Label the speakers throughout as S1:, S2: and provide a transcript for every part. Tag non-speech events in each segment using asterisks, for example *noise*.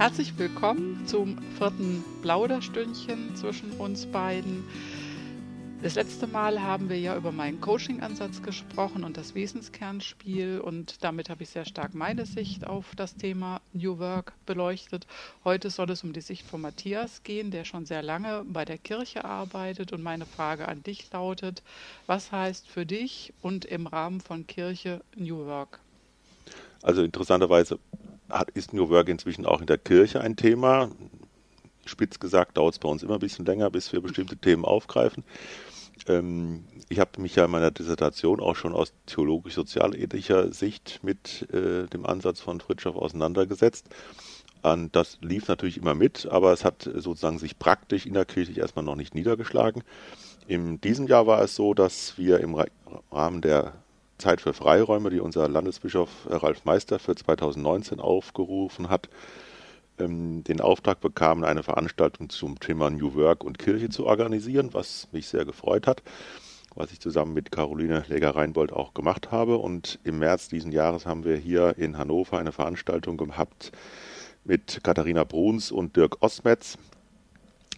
S1: Herzlich willkommen zum vierten Plauderstündchen zwischen uns beiden. Das letzte Mal haben wir ja über meinen Coaching-Ansatz gesprochen und das Wesenskernspiel und damit habe ich sehr stark meine Sicht auf das Thema New Work beleuchtet. Heute soll es um die Sicht von Matthias gehen, der schon sehr lange bei der Kirche arbeitet und meine Frage an dich lautet, was heißt für dich und im Rahmen von Kirche New Work?
S2: Also interessanterweise hat, ist New Work inzwischen auch in der Kirche ein Thema. Spitz gesagt dauert es bei uns immer ein bisschen länger, bis wir bestimmte *laughs* Themen aufgreifen. Ähm, ich habe mich ja in meiner Dissertation auch schon aus theologisch-sozialethischer Sicht mit äh, dem Ansatz von Fritschow auseinandergesetzt. Und das lief natürlich immer mit, aber es hat sozusagen sich praktisch innerkirchlich erstmal noch nicht niedergeschlagen. In diesem Jahr war es so, dass wir im Rahmen der Zeit für Freiräume, die unser Landesbischof Ralf Meister für 2019 aufgerufen hat, ähm, den Auftrag bekamen, eine Veranstaltung zum Thema New Work und Kirche zu organisieren, was mich sehr gefreut hat, was ich zusammen mit Caroline Leger-Reinbold auch gemacht habe. Und im März diesen Jahres haben wir hier in Hannover eine Veranstaltung gehabt mit Katharina Bruns und Dirk Osmetz,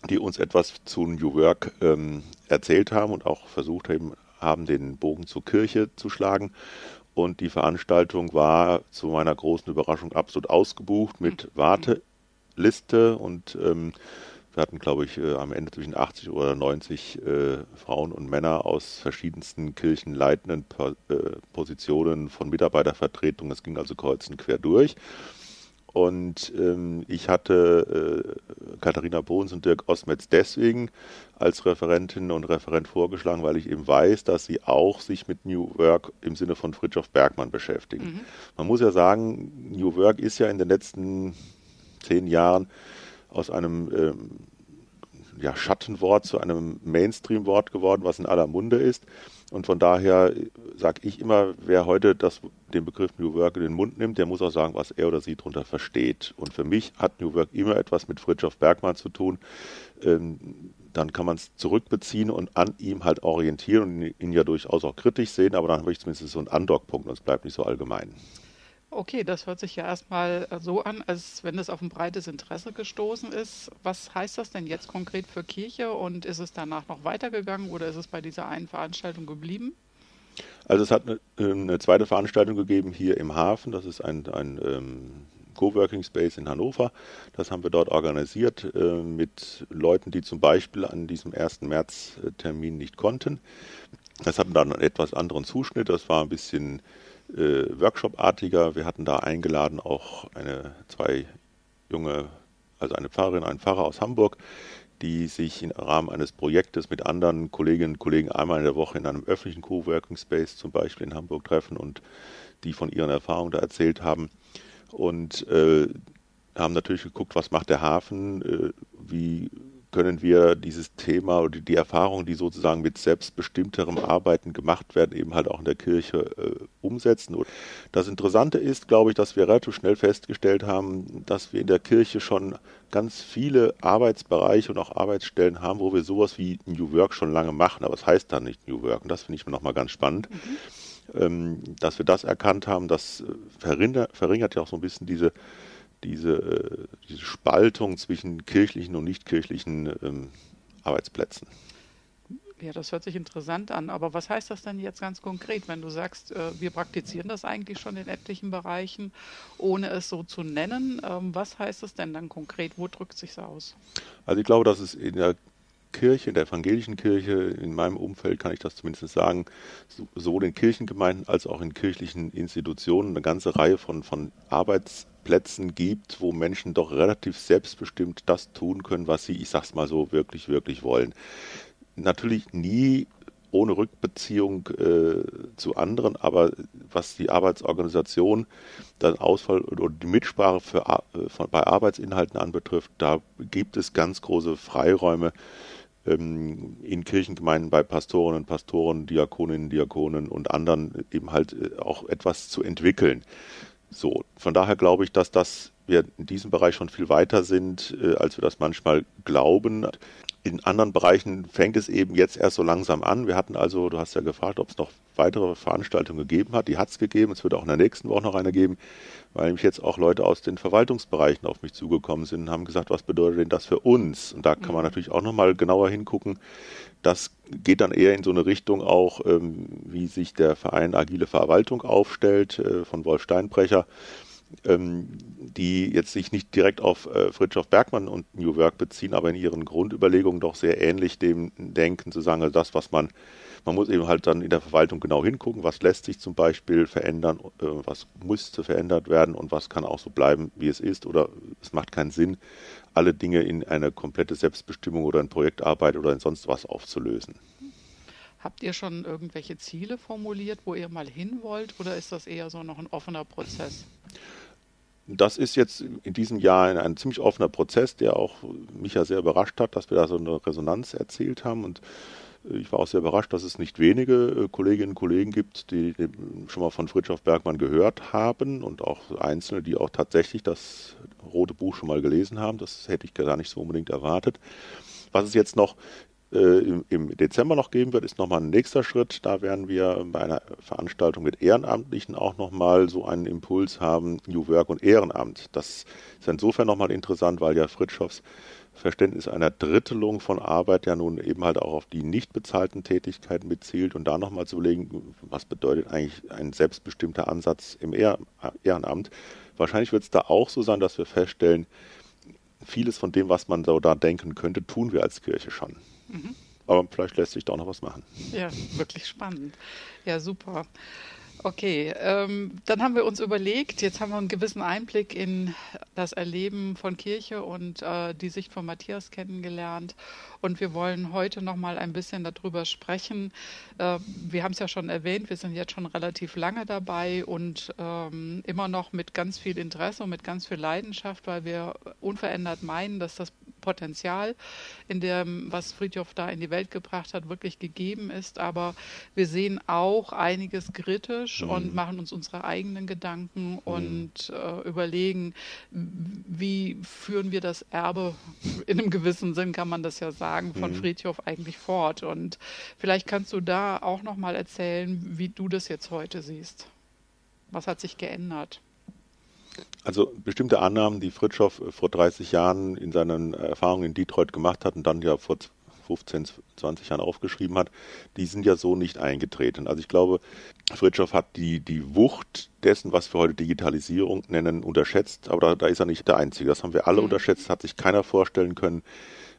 S2: die uns etwas zu New Work ähm, erzählt haben und auch versucht haben, haben, den Bogen zur Kirche zu schlagen. Und die Veranstaltung war zu meiner großen Überraschung absolut ausgebucht mit Warte Liste und ähm, wir hatten, glaube ich, äh, am Ende zwischen 80 oder 90 äh, Frauen und Männer aus verschiedensten kirchenleitenden po äh, Positionen von Mitarbeitervertretung. Das ging also kreuz und quer durch. Und ähm, ich hatte äh, Katharina Bohns und Dirk Osmetz deswegen als Referentin und Referent vorgeschlagen, weil ich eben weiß, dass sie auch sich mit New Work im Sinne von Fritjof Bergmann beschäftigen. Mhm. Man muss ja sagen, New Work ist ja in den letzten zehn Jahren aus einem ähm, ja, Schattenwort zu einem Mainstream-Wort geworden, was in aller Munde ist. Und von daher sage ich immer, wer heute das, den Begriff New Work in den Mund nimmt, der muss auch sagen, was er oder sie darunter versteht. Und für mich hat New Work immer etwas mit Fritjof Bergmann zu tun. Ähm, dann kann man es zurückbeziehen und an ihm halt orientieren und ihn ja durchaus auch kritisch sehen, aber dann habe ich zumindest so einen Andockpunkt und es bleibt nicht so allgemein.
S1: Okay, das hört sich ja erstmal äh, so an, als wenn es auf ein breites Interesse gestoßen ist. Was heißt das denn jetzt konkret für Kirche und ist es danach noch weitergegangen oder ist es bei dieser einen Veranstaltung geblieben?
S2: Also es hat eine, ähm, eine zweite Veranstaltung gegeben hier im Hafen. Das ist ein, ein ähm, Coworking Space in Hannover. Das haben wir dort organisiert äh, mit Leuten, die zum Beispiel an diesem 1. März-Termin nicht konnten. Das hatten dann einen etwas anderen Zuschnitt. Das war ein bisschen äh, Workshop-artiger. Wir hatten da eingeladen auch eine, zwei junge, also eine Pfarrerin, einen Pfarrer aus Hamburg, die sich im Rahmen eines Projektes mit anderen Kolleginnen und Kollegen einmal in der Woche in einem öffentlichen Coworking Space zum Beispiel in Hamburg treffen und die von ihren Erfahrungen da erzählt haben. Und äh, haben natürlich geguckt, was macht der Hafen, äh, wie können wir dieses Thema oder die Erfahrungen, die sozusagen mit selbstbestimmterem Arbeiten gemacht werden, eben halt auch in der Kirche äh, umsetzen. Und das Interessante ist, glaube ich, dass wir relativ schnell festgestellt haben, dass wir in der Kirche schon ganz viele Arbeitsbereiche und auch Arbeitsstellen haben, wo wir sowas wie New Work schon lange machen, aber es das heißt dann nicht New Work. Und das finde ich nochmal ganz spannend. Mhm. Ähm, dass wir das erkannt haben, das verringert, verringert ja auch so ein bisschen diese diese, äh, diese Spaltung zwischen kirchlichen und nichtkirchlichen ähm, Arbeitsplätzen.
S1: Ja, das hört sich interessant an. Aber was heißt das denn jetzt ganz konkret, wenn du sagst, äh, wir praktizieren das eigentlich schon in etlichen Bereichen, ohne es so zu nennen? Ähm, was heißt das denn dann konkret? Wo drückt sich aus?
S2: Also ich glaube, dass es in der Kirche, in der evangelischen Kirche, in meinem Umfeld kann ich das zumindest sagen, sowohl in Kirchengemeinden als auch in kirchlichen Institutionen eine ganze Reihe von, von Arbeits- Plätzen gibt, wo Menschen doch relativ selbstbestimmt das tun können, was sie, ich sag's mal so, wirklich, wirklich wollen. Natürlich nie ohne Rückbeziehung äh, zu anderen, aber was die Arbeitsorganisation, den Ausfall oder die Mitsprache für, äh, von, bei Arbeitsinhalten anbetrifft, da gibt es ganz große Freiräume in Kirchengemeinden bei Pastoren und Pastoren, Diakoninnen, Diakonen und anderen eben halt äh, auch etwas zu entwickeln. So, von daher glaube ich, dass das wir in diesem Bereich schon viel weiter sind, äh, als wir das manchmal glauben. In anderen Bereichen fängt es eben jetzt erst so langsam an. Wir hatten also, du hast ja gefragt, ob es noch weitere Veranstaltungen gegeben hat. Die hat es gegeben. Es wird auch in der nächsten Woche noch eine geben, weil nämlich jetzt auch Leute aus den Verwaltungsbereichen auf mich zugekommen sind und haben gesagt, was bedeutet denn das für uns? Und da kann man mhm. natürlich auch nochmal genauer hingucken. Das geht dann eher in so eine Richtung auch, ähm, wie sich der Verein Agile Verwaltung aufstellt äh, von Wolf Steinbrecher ähm, die jetzt sich nicht direkt auf äh, Fritjof Bergmann und New Work beziehen, aber in ihren Grundüberlegungen doch sehr ähnlich dem denken, zu sagen, also das, was man, man muss eben halt dann in der Verwaltung genau hingucken, was lässt sich zum Beispiel verändern, äh, was müsste verändert werden und was kann auch so bleiben, wie es ist oder es macht keinen Sinn, alle Dinge in eine komplette Selbstbestimmung oder in Projektarbeit oder in sonst was aufzulösen.
S1: Habt ihr schon irgendwelche Ziele formuliert, wo ihr mal hin wollt, oder ist das eher so noch ein offener Prozess?
S2: Das ist jetzt in diesem Jahr ein, ziemlich offener Prozess, der auch mich ja sehr überrascht hat, dass wir da so eine Resonanz erzielt haben. Und ich war auch sehr überrascht, dass es nicht wenige äh, Kolleginnen und Kollegen gibt, die schon mal von Fritjof Bergmann gehört haben und auch Einzelne, die auch tatsächlich das Rote Buch schon mal gelesen haben. Das hätte ich gar nicht so unbedingt erwartet. Was es jetzt noch äh, im, im, Dezember noch geben wird, ist nochmal ein nächster Schritt. Da werden wir bei einer Veranstaltung mit Ehrenamtlichen auch nochmal so einen Impuls haben, New Work und Ehrenamt. Das ist insofern nochmal interessant, weil ja Fritschoffs Verständnis einer Drittelung von Arbeit ja nun eben halt auch auf die nicht bezahlten Tätigkeiten bezielt und da nochmal zu überlegen, was bedeutet eigentlich ein selbstbestimmter Ansatz im Ehrenamt. Wahrscheinlich wird es da auch so sein, dass wir feststellen, vieles von dem, was man so da denken könnte, tun wir als Kirche schon. Mhm. Aber vielleicht lässt sich da auch noch was machen.
S1: Ja, wirklich spannend. Ja, super. Okay, ähm, dann haben wir uns überlegt, jetzt haben wir einen gewissen Einblick in das Erleben von Kirche und äh, die Sicht von Matthias kennengelernt. Und wir wollen heute noch mal ein bisschen darüber sprechen. Äh, wir haben es ja schon erwähnt, wir sind jetzt schon relativ lange dabei und ähm, immer noch mit ganz viel Interesse und mit ganz viel Leidenschaft, weil wir unverändert meinen, dass das Potenzial in dem, was Friedhof da in die Welt gebracht hat, wirklich gegeben ist. Aber wir sehen auch einiges kritisch mhm. und machen uns unsere eigenen Gedanken mhm. und äh, überlegen, wie führen wir das Erbe, *laughs* in einem gewissen Sinn kann man das ja sagen, von mhm. Friedhof eigentlich fort. Und vielleicht kannst du da auch nochmal erzählen, wie du das jetzt heute siehst. Was hat sich geändert?
S2: Also bestimmte Annahmen, die Fritschow äh, vor 30 Jahren in seinen Erfahrungen in Detroit gemacht hat und dann ja vor 15, 20 Jahren aufgeschrieben hat, die sind ja so nicht eingetreten. Also ich glaube, Fritschow hat die, die Wucht dessen, was wir heute Digitalisierung nennen, unterschätzt, aber da, da ist er nicht der Einzige. Das haben wir alle mhm. unterschätzt, hat sich keiner vorstellen können,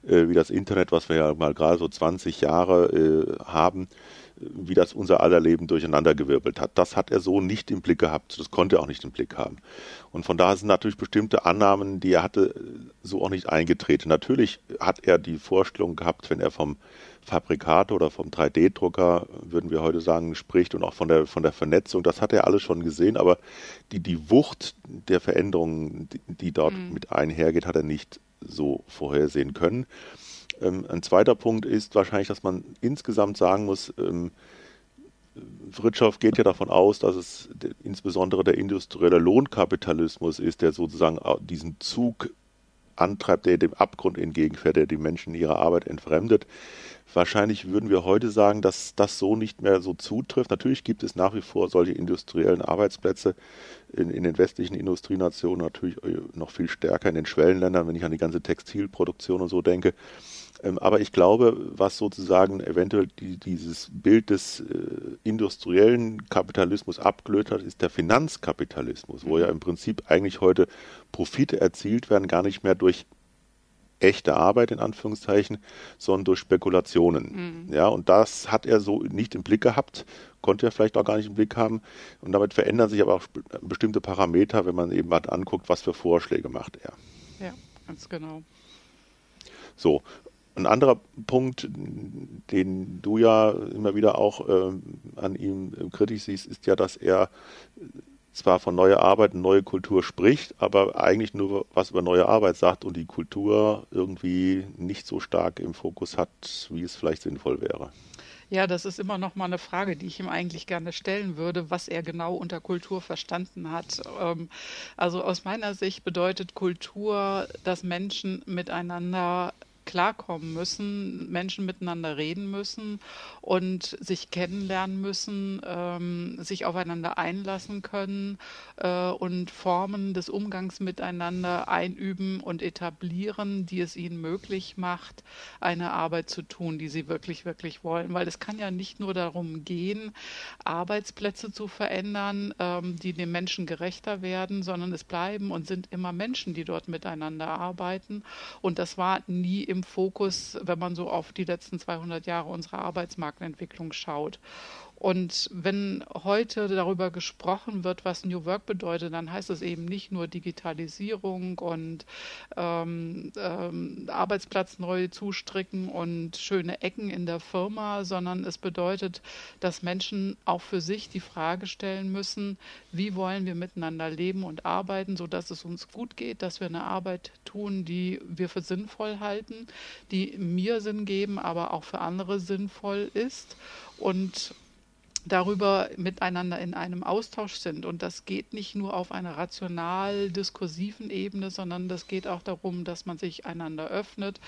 S2: äh, wie das Internet, was wir ja mal gerade so 20 Jahre äh, haben, wie das unser aller Leben durcheinandergewirbelt hat. Das hat er so nicht im Blick gehabt. Das konnte er auch nicht im Blick haben. Und von daher sind natürlich bestimmte Annahmen, die er hatte, so auch nicht eingetreten. Natürlich hat er die Vorstellung gehabt, wenn er vom Fabrikator oder vom 3D-Drucker, würden wir heute sagen, spricht und auch von der, von der Vernetzung, das hat er alles schon gesehen, aber die, die Wucht der Veränderungen, die, die dort mhm. mit einhergeht, hat er nicht so vorhersehen können. Ähm, ein zweiter Punkt ist wahrscheinlich, dass man insgesamt sagen muss, ähm, Fritschow geht ja davon aus, dass es insbesondere der industrielle Lohnkapitalismus ist, der sozusagen diesen Zug antreibt, der dem Abgrund entgegenfährt, der die Menschen ihrer Arbeit entfremdet. Wahrscheinlich würden wir heute sagen, dass das so nicht mehr so zutrifft. Natürlich gibt es nach wie vor solche industriellen Arbeitsplätze in, in den westlichen Industrienationen, natürlich äh, noch viel stärker in den Schwellenländern, wenn ich an die ganze Textilproduktion und so denke. Ähm, aber ich glaube, was sozusagen eventuell die, dieses Bild des äh, industriellen Kapitalismus abgelöst hat, ist der Finanzkapitalismus, wo ja im Prinzip eigentlich heute Profite erzielt werden, gar nicht mehr durch echte Arbeit in Anführungszeichen, sondern durch Spekulationen. Mhm. Ja, und das hat er so nicht im Blick gehabt, konnte er vielleicht auch gar nicht im Blick haben. Und damit verändern sich aber auch bestimmte Parameter, wenn man eben mal anguckt, was für Vorschläge macht er.
S1: Ja, ganz genau.
S2: So, ein anderer Punkt, den du ja immer wieder auch äh, an ihm kritisch siehst, ist ja, dass er zwar von neuer Arbeit neue Kultur spricht, aber eigentlich nur was über neue Arbeit sagt und die Kultur irgendwie nicht so stark im Fokus hat, wie es vielleicht sinnvoll wäre.
S1: Ja, das ist immer noch mal eine Frage, die ich ihm eigentlich gerne stellen würde, was er genau unter Kultur verstanden hat. Ähm, also aus meiner Sicht bedeutet Kultur, dass Menschen miteinander klarkommen müssen, Menschen miteinander reden müssen und sich kennenlernen müssen, ähm, sich aufeinander einlassen können äh, und Formen des Umgangs miteinander einüben und etablieren, die es ihnen möglich macht, eine Arbeit zu tun, die sie wirklich, wirklich wollen. Weil es kann ja nicht nur darum gehen, Arbeitsplätze zu verändern, ähm, die den Menschen gerechter werden, sondern es bleiben und sind immer Menschen, die dort miteinander arbeiten. Und das war nie im Fokus, wenn man so auf die letzten 200 Jahre unserer Arbeitsmarktentwicklung schaut. Und wenn heute darüber gesprochen wird, was New Work bedeutet, dann heißt es eben nicht nur Digitalisierung und ähm, ähm, Arbeitsplatz neu zustricken und schöne Ecken in der Firma, sondern es bedeutet, dass Menschen auch für sich die Frage stellen müssen, wie wollen wir miteinander leben und arbeiten, sodass es uns gut geht, dass wir eine Arbeit tun, die wir für sinnvoll halten, die mir Sinn geben, aber auch für andere sinnvoll ist. Und darüber miteinander in einem Austausch sind. Und das geht nicht nur auf einer rational-diskursiven Ebene, sondern das geht auch darum, dass man sich einander öffnet,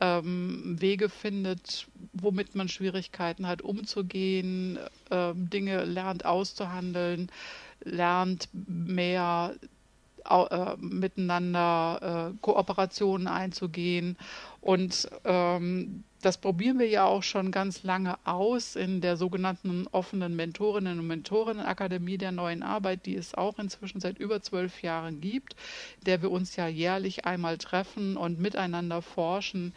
S1: ähm, Wege findet, womit man Schwierigkeiten hat, umzugehen, äh, Dinge lernt auszuhandeln, lernt mehr äh, miteinander äh, Kooperationen einzugehen. Und ähm, das probieren wir ja auch schon ganz lange aus in der sogenannten offenen Mentorinnen und Mentorinnenakademie der neuen Arbeit, die es auch inzwischen seit über zwölf Jahren gibt, der wir uns ja jährlich einmal treffen und miteinander forschen,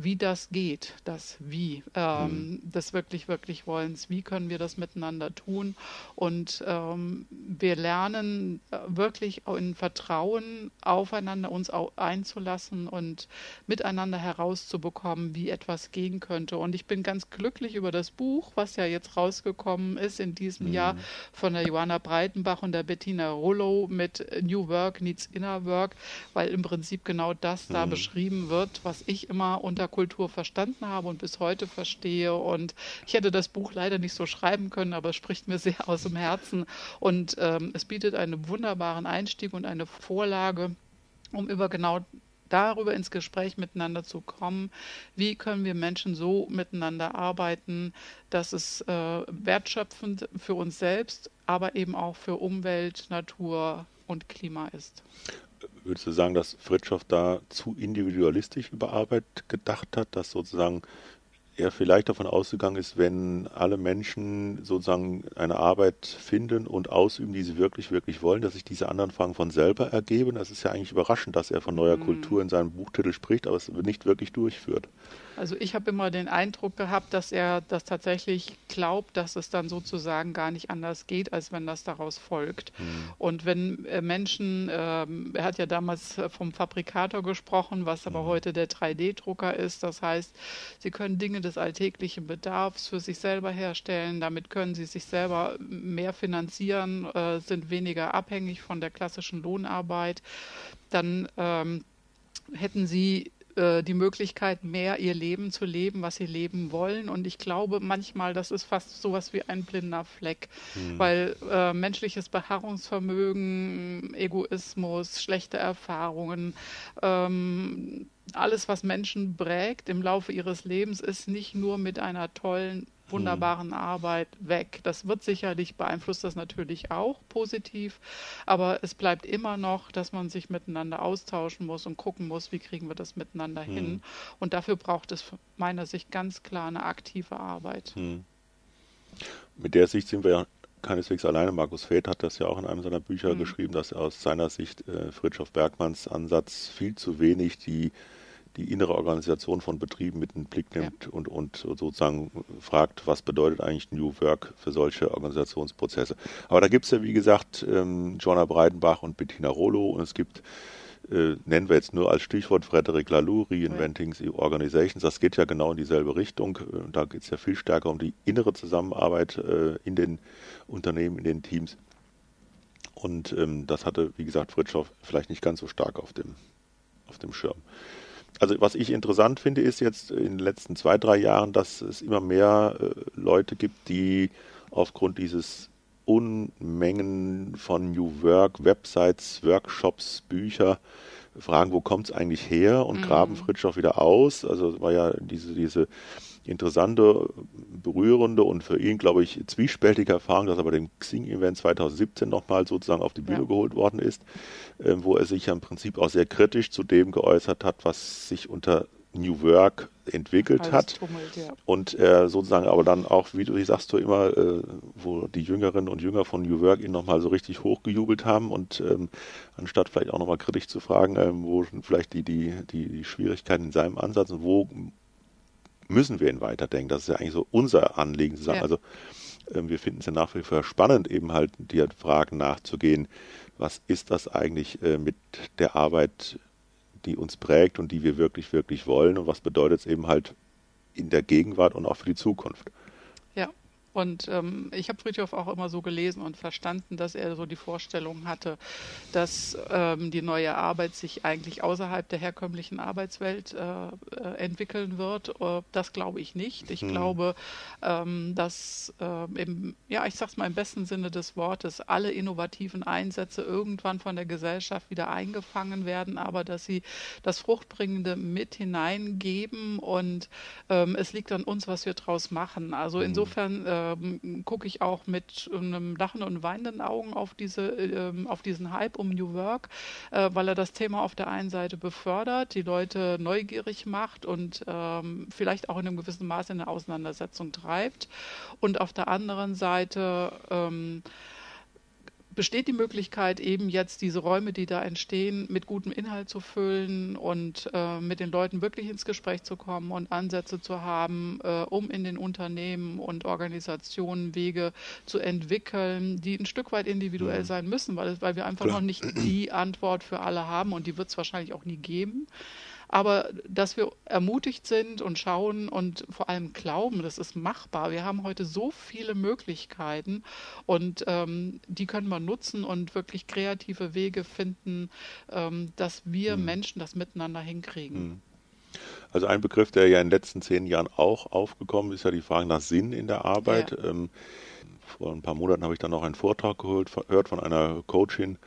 S1: wie das geht, das Wie, ähm, mhm. des wirklich, wirklich Wollens. Wie können wir das miteinander tun? Und ähm, wir lernen äh, wirklich in Vertrauen aufeinander uns einzulassen und miteinander herauszubekommen, wie etwas gehen könnte. Und ich bin ganz glücklich über das Buch, was ja jetzt rausgekommen ist in diesem mhm. Jahr von der Johanna Breitenbach und der Bettina Rollo mit New Work Needs Inner Work, weil im Prinzip genau das mhm. da beschrieben wird, was ich immer unter Kultur verstanden habe und bis heute verstehe. Und ich hätte das Buch leider nicht so schreiben können, aber es spricht mir sehr aus dem Herzen. Und ähm, es bietet einen wunderbaren Einstieg und eine Vorlage, um über genau darüber ins Gespräch miteinander zu kommen, wie können wir Menschen so miteinander arbeiten, dass es äh, wertschöpfend für uns selbst, aber eben auch für Umwelt, Natur und Klima ist.
S2: Würdest du sagen, dass Fritschow da zu individualistisch über Arbeit gedacht hat, dass sozusagen er vielleicht davon ausgegangen ist, wenn alle Menschen sozusagen eine Arbeit finden und ausüben, die sie wirklich, wirklich wollen, dass sich diese anderen Fragen von selber ergeben. Das ist ja eigentlich überraschend, dass er von neuer mhm. Kultur in seinem Buchtitel spricht, aber es nicht wirklich durchführt.
S1: Also ich habe immer den Eindruck gehabt, dass er das tatsächlich glaubt, dass es dann sozusagen gar nicht anders geht, als wenn das daraus folgt. Mhm. Und wenn äh, Menschen, äh, er hat ja damals vom Fabrikator gesprochen, was aber mhm. heute der 3D-Drucker ist, das heißt, sie können Dinge des alltäglichen Bedarfs für sich selber herstellen, damit können sie sich selber mehr finanzieren, äh, sind weniger abhängig von der klassischen Lohnarbeit, dann ähm, hätten sie äh, die Möglichkeit, mehr ihr Leben zu leben, was sie leben wollen. Und ich glaube manchmal, das ist fast so was wie ein blinder Fleck, mhm. weil äh, menschliches Beharrungsvermögen, Egoismus, schlechte Erfahrungen, ähm, alles, was Menschen prägt im Laufe ihres Lebens, ist nicht nur mit einer tollen wunderbaren Arbeit weg. Das wird sicherlich beeinflusst das natürlich auch positiv, aber es bleibt immer noch, dass man sich miteinander austauschen muss und gucken muss, wie kriegen wir das miteinander hm. hin. Und dafür braucht es meiner Sicht ganz klar eine aktive Arbeit. Hm.
S2: Mit der Sicht sind wir ja keineswegs alleine. Markus Feth hat das ja auch in einem seiner Bücher mhm. geschrieben, dass aus seiner Sicht äh, Fritjof Bergmanns Ansatz viel zu wenig die die innere Organisation von Betrieben mit in den Blick nimmt ja. und, und sozusagen fragt, was bedeutet eigentlich New Work für solche Organisationsprozesse. Aber da gibt es ja, wie gesagt, ähm, Joanna Breidenbach und Bettina Rollo und es gibt äh, nennen wir jetzt nur als Stichwort Frederic Laloux, Reinventing ja. Organizations. Das geht ja genau in dieselbe Richtung. Äh, da geht es ja viel stärker um die innere Zusammenarbeit äh, in den Unternehmen, in den Teams. Und ähm, das hatte, wie gesagt, Fritschow vielleicht nicht ganz so stark auf dem, auf dem Schirm also was ich interessant finde, ist jetzt in den letzten zwei, drei Jahren, dass es immer mehr äh, Leute gibt, die aufgrund dieses Unmengen von New Work, Websites, Workshops, Bücher, fragen, wo kommt es eigentlich her und mhm. graben Fritjof wieder aus. Also war ja diese, diese interessante, berührende und für ihn, glaube ich, zwiespältige Erfahrung, dass er bei dem Xing-Event 2017 nochmal sozusagen auf die Bühne ja. geholt worden ist, äh, wo er sich ja im Prinzip auch sehr kritisch zu dem geäußert hat, was sich unter New Work entwickelt Alles hat. Tummelt, ja. Und äh, sozusagen aber dann auch, wie du sagst, du immer, äh, wo die Jüngerinnen und Jünger von New Work ihn nochmal so richtig hochgejubelt haben und ähm, anstatt vielleicht auch nochmal kritisch zu fragen, ähm, wo vielleicht die, die, die, die Schwierigkeiten in seinem Ansatz und wo müssen wir ihn weiterdenken. Das ist ja eigentlich so unser Anliegen zu sagen. Ja. Also ähm, wir finden es ja nach wie vor spannend, eben halt die Fragen nachzugehen, was ist das eigentlich äh, mit der Arbeit die uns prägt und die wir wirklich, wirklich wollen und was bedeutet es eben halt in der Gegenwart und auch für die Zukunft.
S1: Und ähm, ich habe Friedhof auch immer so gelesen und verstanden, dass er so die Vorstellung hatte, dass ähm, die neue Arbeit sich eigentlich außerhalb der herkömmlichen Arbeitswelt äh, äh entwickeln wird. Äh, das glaube ich nicht. Ich hm. glaube, ähm, dass ähm, im, ja, ich sage es mal im besten Sinne des Wortes, alle innovativen Einsätze irgendwann von der Gesellschaft wieder eingefangen werden, aber dass sie das Fruchtbringende mit hineingeben und ähm, es liegt an uns, was wir daraus machen. Also hm. insofern äh, ähm, gucke ich auch mit einem lachen und weinenden Augen auf, diese, ähm, auf diesen Hype um New Work, äh, weil er das Thema auf der einen Seite befördert, die Leute neugierig macht und ähm, vielleicht auch in einem gewissen Maße in eine Auseinandersetzung treibt. Und auf der anderen Seite ähm, besteht die Möglichkeit, eben jetzt diese Räume, die da entstehen, mit gutem Inhalt zu füllen und äh, mit den Leuten wirklich ins Gespräch zu kommen und Ansätze zu haben, äh, um in den Unternehmen und Organisationen Wege zu entwickeln, die ein Stück weit individuell sein müssen, weil, weil wir einfach Klar. noch nicht die Antwort für alle haben und die wird es wahrscheinlich auch nie geben aber dass wir ermutigt sind und schauen und vor allem glauben, das ist machbar. Wir haben heute so viele Möglichkeiten und ähm, die können wir nutzen und wirklich kreative Wege finden, ähm, dass wir mhm. Menschen das miteinander hinkriegen. Mhm.
S2: Also ein Begriff, der ja in den letzten zehn Jahren auch aufgekommen ist, ja die Frage nach Sinn in der Arbeit. Ja. Ähm, vor ein paar Monaten habe ich dann noch einen Vortrag gehört, gehört von einer Coachin,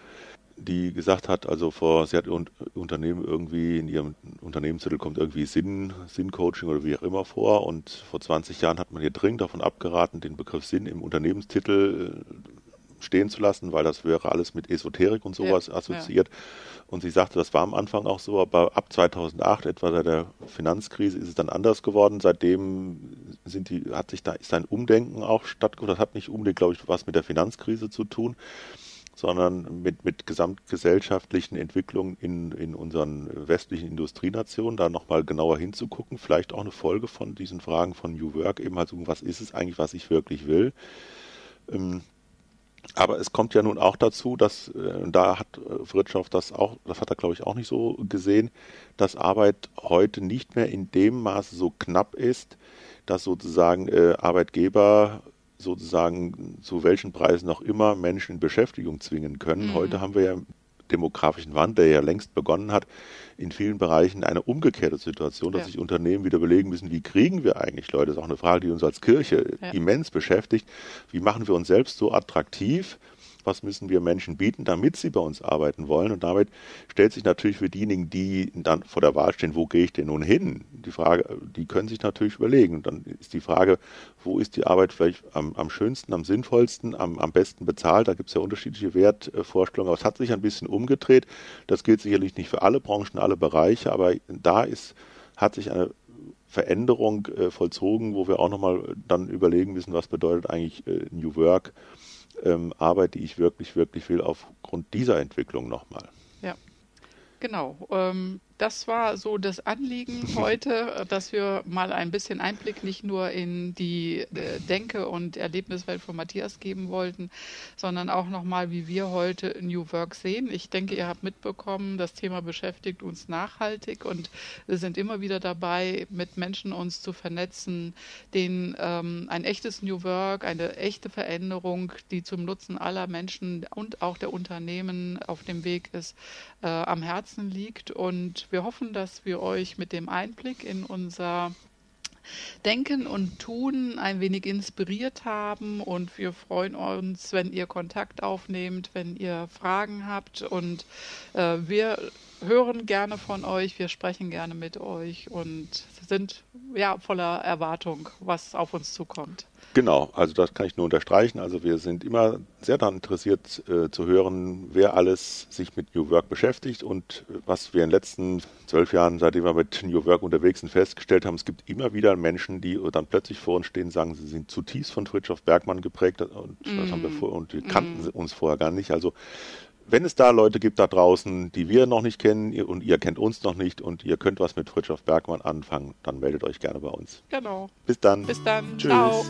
S2: die gesagt hat, also vor, sie hat Unternehmen irgendwie, in ihrem Unternehmenstitel kommt irgendwie Sinn, Sinncoaching oder wie auch immer vor und vor 20 Jahren hat man ihr dringend davon abgeraten, den Begriff Sinn im Unternehmenstitel äh, stehen zu lassen, weil das wäre alles mit Esoterik und sowas ja, assoziiert. Ja. Und sie sagte, das war am Anfang auch so, aber ab 2008, etwa seit der Finanzkrise, ist es dann anders geworden. Seitdem sind die, hat sich da, ist ein Umdenken auch stattgefunden. Das hat nicht unbedingt, glaube ich, was mit der Finanzkrise zu tun sondern mit, mit gesamtgesellschaftlichen Entwicklungen in, in unseren westlichen Industrienationen, da nochmal genauer hinzugucken, vielleicht auch eine Folge von diesen Fragen von New Work, eben halt so, was ist es eigentlich, was ich wirklich will. Ähm, aber es kommt ja nun auch dazu, dass äh, da hat äh, das auch, das hat er glaube ich auch nicht so gesehen, dass Arbeit heute nicht mehr in dem Maße so knapp ist, dass sozusagen äh, Arbeitgeber sozusagen zu welchen Preisen auch immer Menschen in Beschäftigung zwingen können. Mhm. Heute haben wir ja demografischen Wandel, der ja längst begonnen hat, in vielen Bereichen eine umgekehrte Situation, dass ja. sich Unternehmen wieder überlegen müssen, wie kriegen wir eigentlich Leute? Das ist auch eine Frage, die uns als Kirche ja. immens beschäftigt. Wie machen wir uns selbst so attraktiv, was müssen wir Menschen bieten, damit sie bei uns arbeiten wollen. Und damit stellt sich natürlich für diejenigen, die dann vor der Wahl stehen, wo gehe ich denn nun hin? Die Frage, die können sich natürlich überlegen. Und dann ist die Frage, wo ist die Arbeit vielleicht am, am schönsten, am sinnvollsten, am, am besten bezahlt? Da gibt es ja unterschiedliche Wertvorstellungen. Aber es hat sich ein bisschen umgedreht. Das gilt sicherlich nicht für alle Branchen, alle Bereiche, aber da ist, hat sich eine Veränderung äh, vollzogen, wo wir auch nochmal dann überlegen müssen, was bedeutet eigentlich äh, New Work ähm, Arbeit, die ich wirklich, wirklich will, aufgrund dieser Entwicklung nochmal.
S1: Ja, genau. Ähm, das war so das Anliegen *laughs* heute, dass wir mal ein bisschen Einblick nicht nur in die äh, Denke- und Erlebniswelt von Matthias geben wollten, sondern auch nochmal, wie wir heute New Work sehen. Ich denke, ihr habt mitbekommen, das Thema beschäftigt uns nachhaltig und wir sind immer wieder dabei, mit Menschen uns zu vernetzen, denen ähm, ein echtes New Work, eine echte Veränderung, die zum Nutzen aller Menschen und auch der Unternehmen auf dem Weg ist, äh, am Herzen liegt. Und wir hoffen, dass wir euch mit dem Einblick in unser Denken und Tun ein wenig inspiriert haben und wir freuen uns, wenn ihr Kontakt aufnehmt, wenn ihr Fragen habt und äh, wir hören gerne von euch, wir sprechen gerne mit euch und sind ja voller Erwartung, was auf uns zukommt.
S2: Genau, also das kann ich nur unterstreichen. Also wir sind immer sehr daran interessiert äh, zu hören, wer alles sich mit New Work beschäftigt und äh, was wir in den letzten zwölf Jahren, seitdem wir mit New Work unterwegs sind, festgestellt haben, es gibt immer wieder Menschen, die dann plötzlich vor uns stehen, sagen, sie sind zutiefst von Fritjof Bergmann geprägt und mm. das haben wir vor, und die kannten mm. uns vorher gar nicht. Also wenn es da Leute gibt da draußen, die wir noch nicht kennen und ihr kennt uns noch nicht und ihr könnt was mit Fritjof Bergmann anfangen, dann meldet euch gerne bei uns.
S1: Genau.
S2: Bis dann.
S1: Bis dann.
S2: Tschüss. Ciao.